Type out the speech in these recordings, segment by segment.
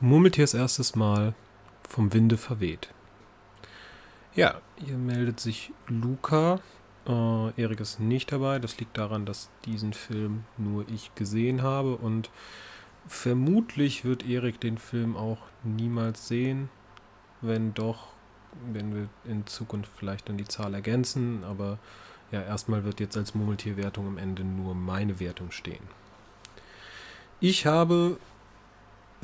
Murmeltiers erstes Mal vom Winde verweht. Ja, hier meldet sich Luca. Äh, Erik ist nicht dabei. Das liegt daran, dass diesen Film nur ich gesehen habe und vermutlich wird Erik den Film auch niemals sehen. Wenn doch, wenn wir in Zukunft vielleicht dann die Zahl ergänzen. Aber ja, erstmal wird jetzt als Murmeltierwertung am Ende nur meine Wertung stehen. Ich habe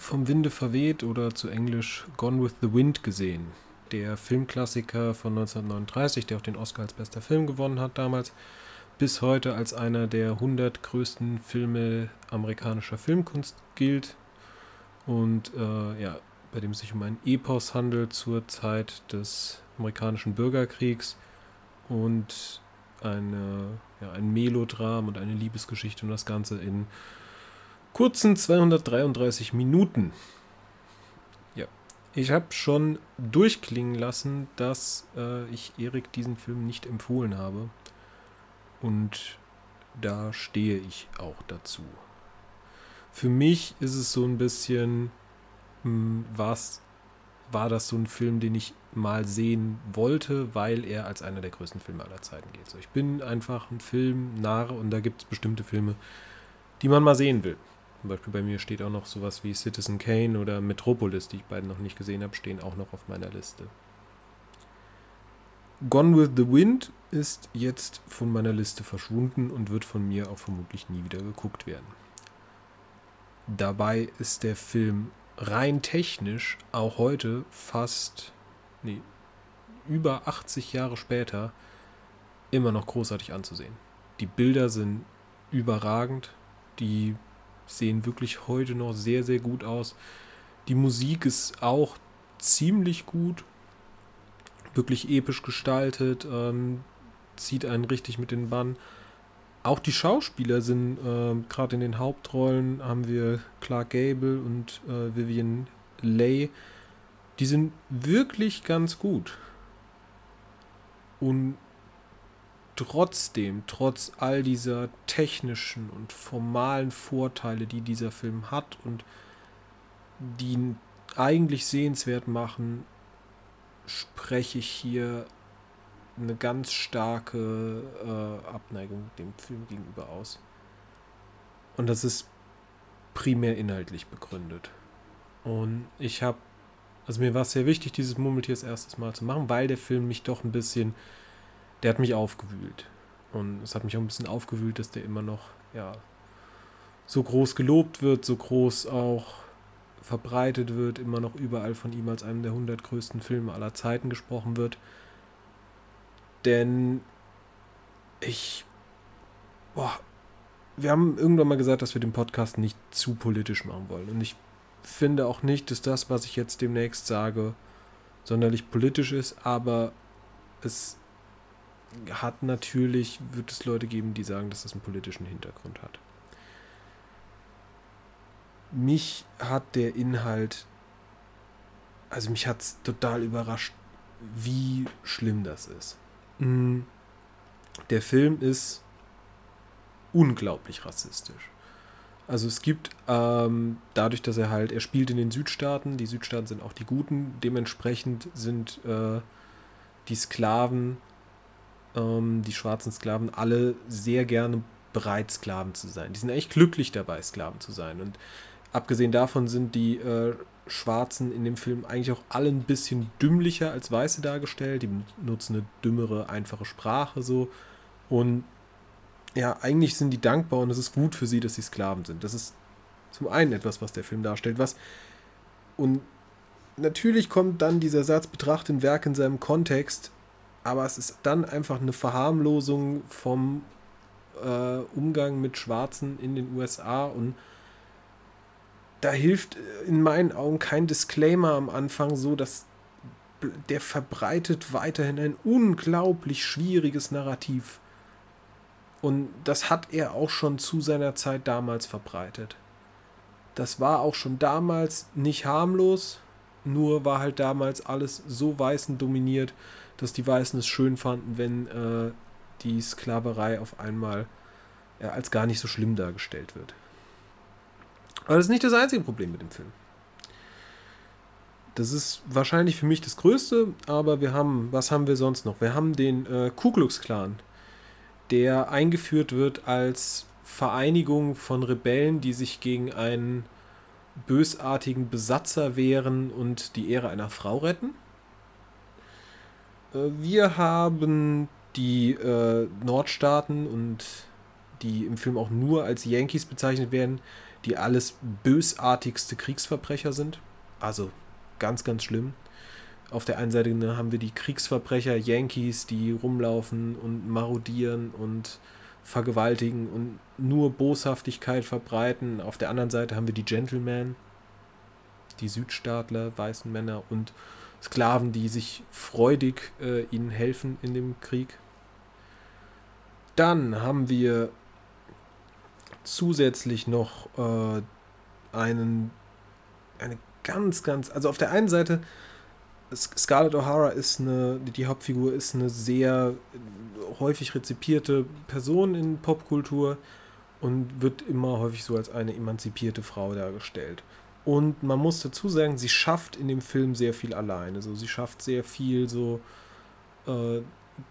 vom Winde verweht oder zu Englisch Gone with the Wind gesehen. Der Filmklassiker von 1939, der auch den Oscar als bester Film gewonnen hat damals, bis heute als einer der 100 größten Filme amerikanischer Filmkunst gilt und äh, ja, bei dem es sich um ein Epos handelt zur Zeit des amerikanischen Bürgerkriegs und eine, ja, ein Melodram und eine Liebesgeschichte und das Ganze in kurzen 233 Minuten. Ja, ich habe schon durchklingen lassen, dass äh, ich Erik diesen Film nicht empfohlen habe. Und da stehe ich auch dazu. Für mich ist es so ein bisschen, hm, was war das so ein Film, den ich mal sehen wollte, weil er als einer der größten Filme aller Zeiten geht. So, ich bin einfach ein Filmnarr und da gibt es bestimmte Filme, die man mal sehen will. Zum Beispiel bei mir steht auch noch sowas wie Citizen Kane oder Metropolis, die ich beiden noch nicht gesehen habe, stehen auch noch auf meiner Liste. Gone with the Wind ist jetzt von meiner Liste verschwunden und wird von mir auch vermutlich nie wieder geguckt werden. Dabei ist der Film rein technisch auch heute fast, nee, über 80 Jahre später immer noch großartig anzusehen. Die Bilder sind überragend, die sehen wirklich heute noch sehr, sehr gut aus. Die Musik ist auch ziemlich gut, wirklich episch gestaltet, ähm, zieht einen richtig mit den Bann. Auch die Schauspieler sind, äh, gerade in den Hauptrollen haben wir Clark Gable und äh, Vivian Leigh. Die sind wirklich ganz gut. Und trotzdem, trotz all dieser technischen und formalen Vorteile, die dieser Film hat und die ihn eigentlich sehenswert machen, spreche ich hier eine ganz starke äh, Abneigung dem Film gegenüber aus. Und das ist primär inhaltlich begründet. Und ich habe, also mir war es sehr wichtig, dieses Murmeltier das erstes Mal zu machen, weil der Film mich doch ein bisschen der hat mich aufgewühlt. Und es hat mich auch ein bisschen aufgewühlt, dass der immer noch, ja, so groß gelobt wird, so groß auch verbreitet wird, immer noch überall von ihm als einem der 100 größten Filme aller Zeiten gesprochen wird. Denn ich, boah, wir haben irgendwann mal gesagt, dass wir den Podcast nicht zu politisch machen wollen. Und ich finde auch nicht, dass das, was ich jetzt demnächst sage, sonderlich politisch ist, aber es hat natürlich, wird es Leute geben, die sagen, dass das einen politischen Hintergrund hat. Mich hat der Inhalt, also mich hat es total überrascht, wie schlimm das ist. Mm. Der Film ist unglaublich rassistisch. Also es gibt ähm, dadurch, dass er halt, er spielt in den Südstaaten, die Südstaaten sind auch die Guten, dementsprechend sind äh, die Sklaven ähm, die schwarzen Sklaven alle sehr gerne bereit, Sklaven zu sein. Die sind eigentlich glücklich dabei, Sklaven zu sein. Und abgesehen davon sind die äh, Schwarzen in dem Film eigentlich auch alle ein bisschen dümmlicher als Weiße dargestellt. Die nutzen eine dümmere, einfache Sprache so. Und ja, eigentlich sind die dankbar und es ist gut für sie, dass sie Sklaven sind. Das ist zum einen etwas, was der Film darstellt, was und natürlich kommt dann dieser Satz, betrachte ein Werk in seinem Kontext, aber es ist dann einfach eine Verharmlosung vom äh, Umgang mit Schwarzen in den USA und da hilft in meinen Augen kein Disclaimer am Anfang so, dass der verbreitet weiterhin ein unglaublich schwieriges Narrativ. Und das hat er auch schon zu seiner Zeit damals verbreitet. Das war auch schon damals nicht harmlos, nur war halt damals alles so weißen dominiert, dass die Weißen es schön fanden, wenn äh, die Sklaverei auf einmal äh, als gar nicht so schlimm dargestellt wird. Aber das ist nicht das einzige Problem mit dem Film. das ist wahrscheinlich für mich das Größte, aber wir haben, was haben wir sonst noch? Wir haben den äh, Ku Klux Klan, der eingeführt wird als Vereinigung von Rebellen, die sich gegen einen bösartigen Besatzer wehren und die Ehre einer Frau retten. Äh, wir haben die äh, Nordstaaten und die im Film auch nur als Yankees bezeichnet werden, die alles bösartigste Kriegsverbrecher sind. Also ganz, ganz schlimm. Auf der einen Seite haben wir die Kriegsverbrecher Yankees, die rumlaufen und marodieren und vergewaltigen und nur Boshaftigkeit verbreiten. Auf der anderen Seite haben wir die Gentlemen, die Südstaatler, weißen Männer und Sklaven, die sich freudig äh, ihnen helfen in dem Krieg. Dann haben wir zusätzlich noch äh, einen, eine ganz, ganz, also auf der einen Seite, Scarlett O'Hara ist eine, die Hauptfigur ist eine sehr häufig rezipierte Person in Popkultur und wird immer häufig so als eine emanzipierte Frau dargestellt. Und man muss dazu sagen, sie schafft in dem Film sehr viel alleine. So, sie schafft sehr viel so äh,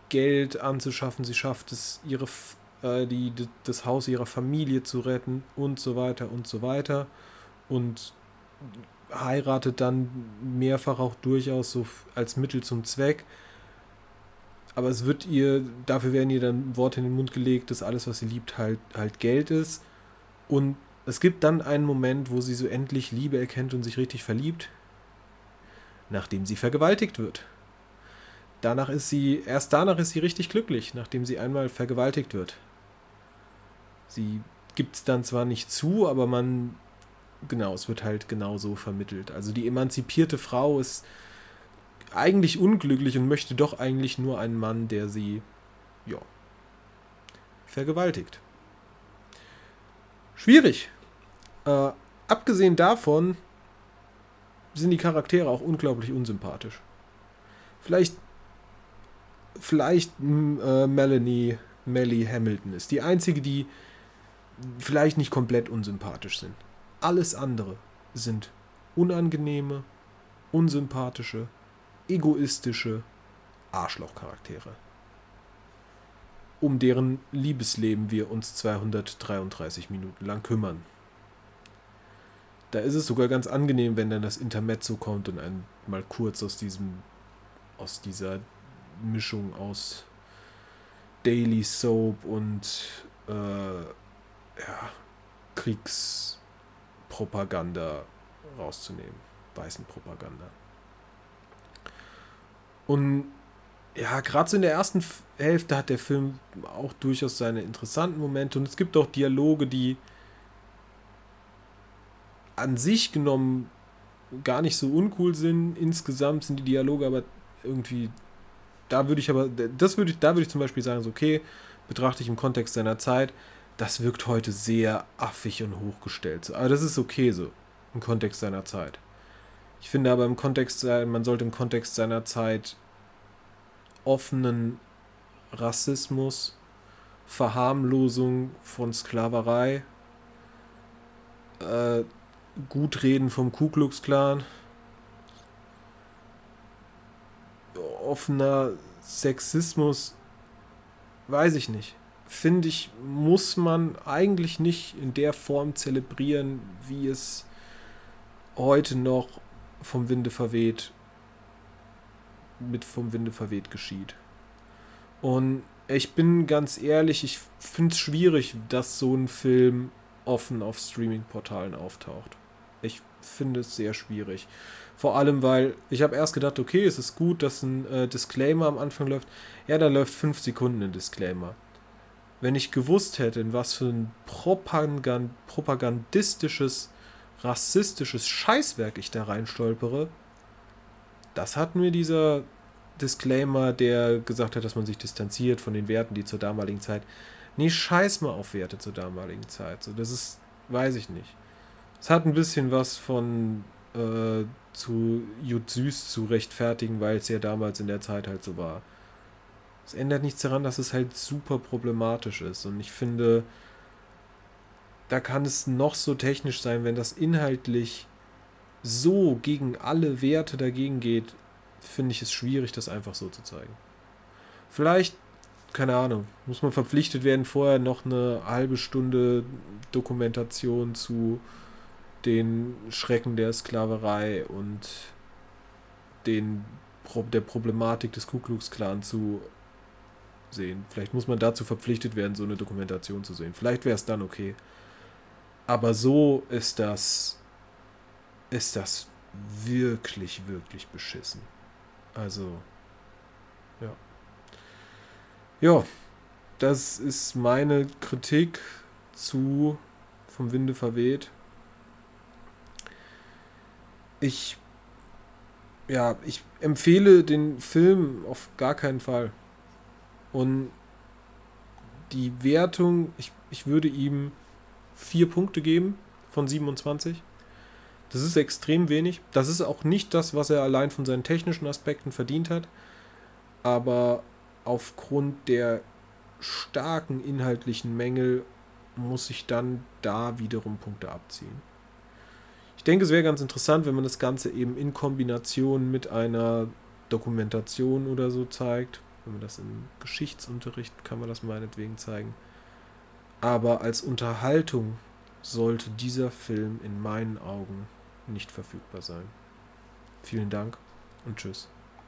Geld anzuschaffen, sie schafft es, ihre äh, die, das Haus ihrer Familie zu retten und so weiter und so weiter. Und heiratet dann mehrfach auch durchaus so als Mittel zum Zweck. Aber es wird ihr, dafür werden ihr dann Worte in den Mund gelegt, dass alles, was sie liebt, halt, halt Geld ist. Und es gibt dann einen Moment, wo sie so endlich Liebe erkennt und sich richtig verliebt, nachdem sie vergewaltigt wird. Danach ist sie, erst danach ist sie richtig glücklich, nachdem sie einmal vergewaltigt wird. Sie gibt es dann zwar nicht zu, aber man, genau, es wird halt genauso vermittelt. Also die emanzipierte Frau ist eigentlich unglücklich und möchte doch eigentlich nur einen Mann, der sie, ja, vergewaltigt. Schwierig. Äh, abgesehen davon sind die Charaktere auch unglaublich unsympathisch. Vielleicht, vielleicht äh, Melanie, Melly Hamilton ist die einzige, die vielleicht nicht komplett unsympathisch sind. Alles andere sind unangenehme, unsympathische, egoistische Arschlochcharaktere. Um deren Liebesleben wir uns 233 Minuten lang kümmern. Da ist es sogar ganz angenehm, wenn dann das Intermezzo kommt und ein mal kurz aus diesem, aus dieser Mischung aus Daily Soap und äh, ja, Kriegspropaganda rauszunehmen. Weißen Propaganda. Und ja, gerade so in der ersten Hälfte hat der Film auch durchaus seine interessanten Momente und es gibt auch Dialoge, die an sich genommen gar nicht so uncool sind. Insgesamt sind die Dialoge aber irgendwie, da würde ich aber, das würde ich, da würde ich zum Beispiel sagen, so okay, betrachte ich im Kontext seiner Zeit, das wirkt heute sehr affig und hochgestellt. Aber das ist okay so, im Kontext seiner Zeit. Ich finde aber im Kontext, man sollte im Kontext seiner Zeit offenen Rassismus, Verharmlosung von Sklaverei, äh, Gutreden vom Ku Klux Klan, offener Sexismus, weiß ich nicht. Finde ich, muss man eigentlich nicht in der Form zelebrieren, wie es heute noch vom Winde verweht, mit vom Winde verweht geschieht. Und ich bin ganz ehrlich, ich finde es schwierig, dass so ein Film offen auf Streaming-Portalen auftaucht. Ich finde es sehr schwierig. Vor allem, weil ich habe erst gedacht, okay, es ist gut, dass ein äh, Disclaimer am Anfang läuft. Ja, da läuft fünf Sekunden ein Disclaimer wenn ich gewusst hätte, in was für ein Propagand propagandistisches, rassistisches Scheißwerk ich da reinstolpere, das hat mir dieser Disclaimer, der gesagt hat, dass man sich distanziert von den Werten, die zur damaligen Zeit. Nee, scheiß mal auf Werte zur damaligen Zeit. So, das ist, weiß ich nicht. Es hat ein bisschen was von äh, zu Jut Süß zu rechtfertigen, weil es ja damals in der Zeit halt so war. Es ändert nichts daran, dass es halt super problematisch ist. Und ich finde, da kann es noch so technisch sein, wenn das inhaltlich so gegen alle Werte dagegen geht, finde ich es schwierig, das einfach so zu zeigen. Vielleicht, keine Ahnung, muss man verpflichtet werden, vorher noch eine halbe Stunde Dokumentation zu den Schrecken der Sklaverei und den, der Problematik des Ku Klux Klan zu sehen. Vielleicht muss man dazu verpflichtet werden, so eine Dokumentation zu sehen. Vielleicht wäre es dann okay. Aber so ist das, ist das wirklich, wirklich beschissen. Also, ja. Ja, das ist meine Kritik zu vom Winde verweht. Ich, ja, ich empfehle den Film auf gar keinen Fall. Und die Wertung, ich, ich würde ihm vier Punkte geben von 27. Das ist extrem wenig. Das ist auch nicht das, was er allein von seinen technischen Aspekten verdient hat. Aber aufgrund der starken inhaltlichen Mängel muss ich dann da wiederum Punkte abziehen. Ich denke, es wäre ganz interessant, wenn man das Ganze eben in Kombination mit einer Dokumentation oder so zeigt. Wenn man das im Geschichtsunterricht kann man das meinetwegen zeigen. Aber als Unterhaltung sollte dieser Film in meinen Augen nicht verfügbar sein. Vielen Dank und tschüss.